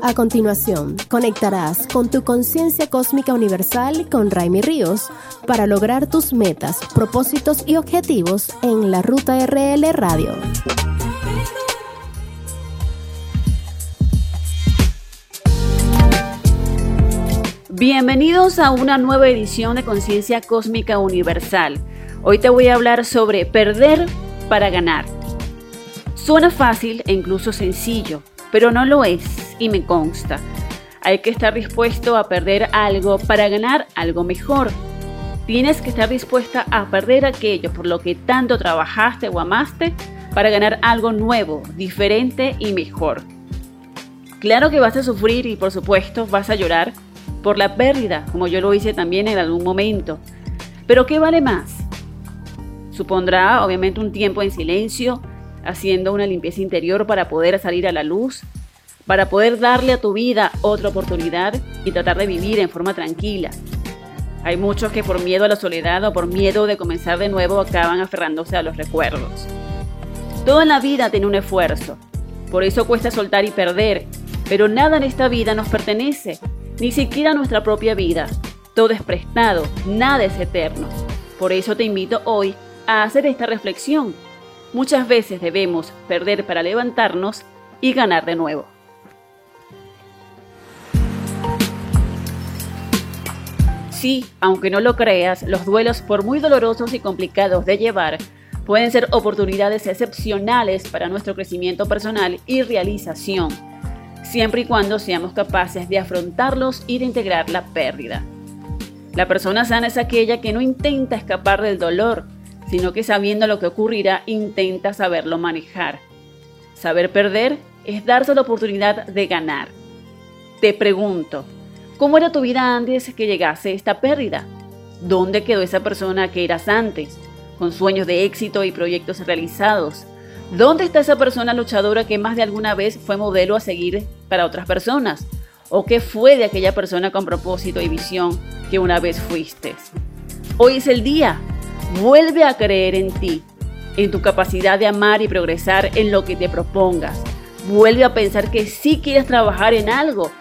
A continuación, conectarás con tu conciencia cósmica universal con Raimi Ríos para lograr tus metas, propósitos y objetivos en la Ruta RL Radio. Bienvenidos a una nueva edición de Conciencia Cósmica Universal. Hoy te voy a hablar sobre perder para ganar. Suena fácil e incluso sencillo, pero no lo es y me consta. Hay que estar dispuesto a perder algo para ganar algo mejor. Tienes que estar dispuesta a perder aquello por lo que tanto trabajaste o amaste para ganar algo nuevo, diferente y mejor. Claro que vas a sufrir y por supuesto vas a llorar por la pérdida, como yo lo hice también en algún momento. Pero ¿qué vale más? Supondrá obviamente un tiempo en silencio, haciendo una limpieza interior para poder salir a la luz, para poder darle a tu vida otra oportunidad y tratar de vivir en forma tranquila. Hay muchos que por miedo a la soledad o por miedo de comenzar de nuevo acaban aferrándose a los recuerdos. Toda la vida tiene un esfuerzo, por eso cuesta soltar y perder, pero nada en esta vida nos pertenece ni siquiera nuestra propia vida. Todo es prestado, nada es eterno. Por eso te invito hoy a hacer esta reflexión. Muchas veces debemos perder para levantarnos y ganar de nuevo. Sí, aunque no lo creas, los duelos, por muy dolorosos y complicados de llevar, pueden ser oportunidades excepcionales para nuestro crecimiento personal y realización siempre y cuando seamos capaces de afrontarlos y de integrar la pérdida. La persona sana es aquella que no intenta escapar del dolor, sino que sabiendo lo que ocurrirá intenta saberlo manejar. Saber perder es darse la oportunidad de ganar. Te pregunto, ¿cómo era tu vida antes que llegase esta pérdida? ¿Dónde quedó esa persona que eras antes, con sueños de éxito y proyectos realizados? ¿Dónde está esa persona luchadora que más de alguna vez fue modelo a seguir para otras personas? ¿O qué fue de aquella persona con propósito y visión que una vez fuiste? Hoy es el día. Vuelve a creer en ti, en tu capacidad de amar y progresar en lo que te propongas. Vuelve a pensar que si quieres trabajar en algo,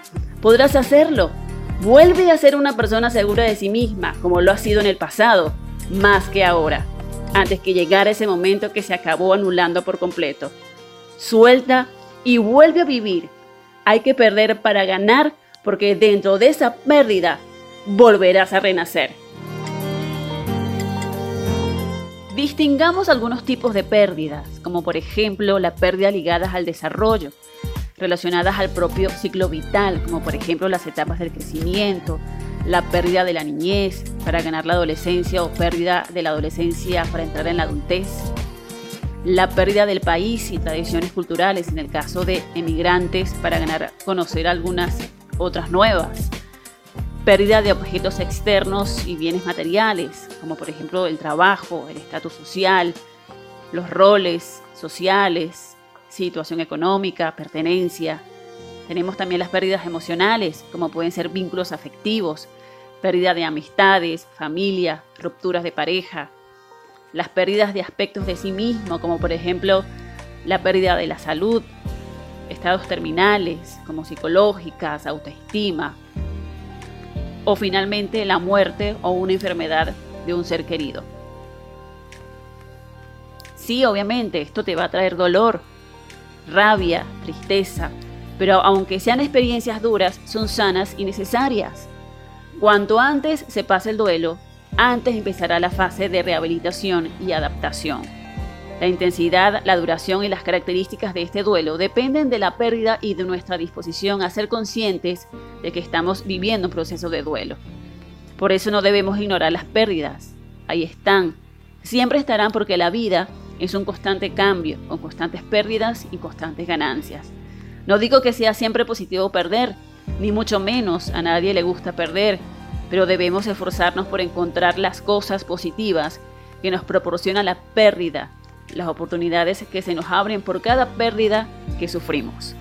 podrás hacerlo. Vuelve a ser una persona segura de sí misma, como lo ha sido en el pasado, más que ahora antes que llegara ese momento que se acabó anulando por completo. Suelta y vuelve a vivir. Hay que perder para ganar porque dentro de esa pérdida volverás a renacer. Distingamos algunos tipos de pérdidas, como por ejemplo la pérdida ligadas al desarrollo, relacionadas al propio ciclo vital, como por ejemplo las etapas del crecimiento, la pérdida de la niñez para ganar la adolescencia o pérdida de la adolescencia para entrar en la adultez, la pérdida del país y tradiciones culturales en el caso de emigrantes para ganar conocer algunas otras nuevas, pérdida de objetos externos y bienes materiales, como por ejemplo el trabajo, el estatus social, los roles sociales, situación económica, pertenencia, tenemos también las pérdidas emocionales, como pueden ser vínculos afectivos, pérdida de amistades, familia, rupturas de pareja, las pérdidas de aspectos de sí mismo, como por ejemplo la pérdida de la salud, estados terminales, como psicológicas, autoestima, o finalmente la muerte o una enfermedad de un ser querido. Sí, obviamente, esto te va a traer dolor, rabia, tristeza, pero aunque sean experiencias duras, son sanas y necesarias. Cuanto antes se pase el duelo, antes empezará la fase de rehabilitación y adaptación. La intensidad, la duración y las características de este duelo dependen de la pérdida y de nuestra disposición a ser conscientes de que estamos viviendo un proceso de duelo. Por eso no debemos ignorar las pérdidas. Ahí están. Siempre estarán porque la vida es un constante cambio, con constantes pérdidas y constantes ganancias. No digo que sea siempre positivo perder, ni mucho menos a nadie le gusta perder, pero debemos esforzarnos por encontrar las cosas positivas que nos proporciona la pérdida, las oportunidades que se nos abren por cada pérdida que sufrimos.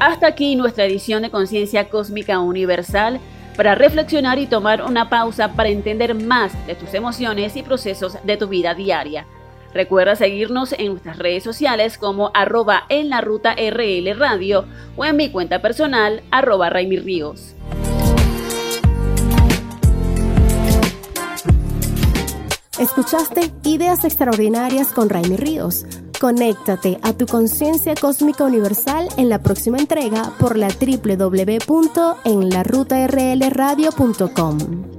Hasta aquí nuestra edición de Conciencia Cósmica Universal para reflexionar y tomar una pausa para entender más de tus emociones y procesos de tu vida diaria. Recuerda seguirnos en nuestras redes sociales como arroba en la ruta RL Radio o en mi cuenta personal arroba Raimi Ríos. Escuchaste Ideas Extraordinarias con Raimi Ríos. Conéctate a tu conciencia cósmica universal en la próxima entrega por la www.enlarutarlradio.com.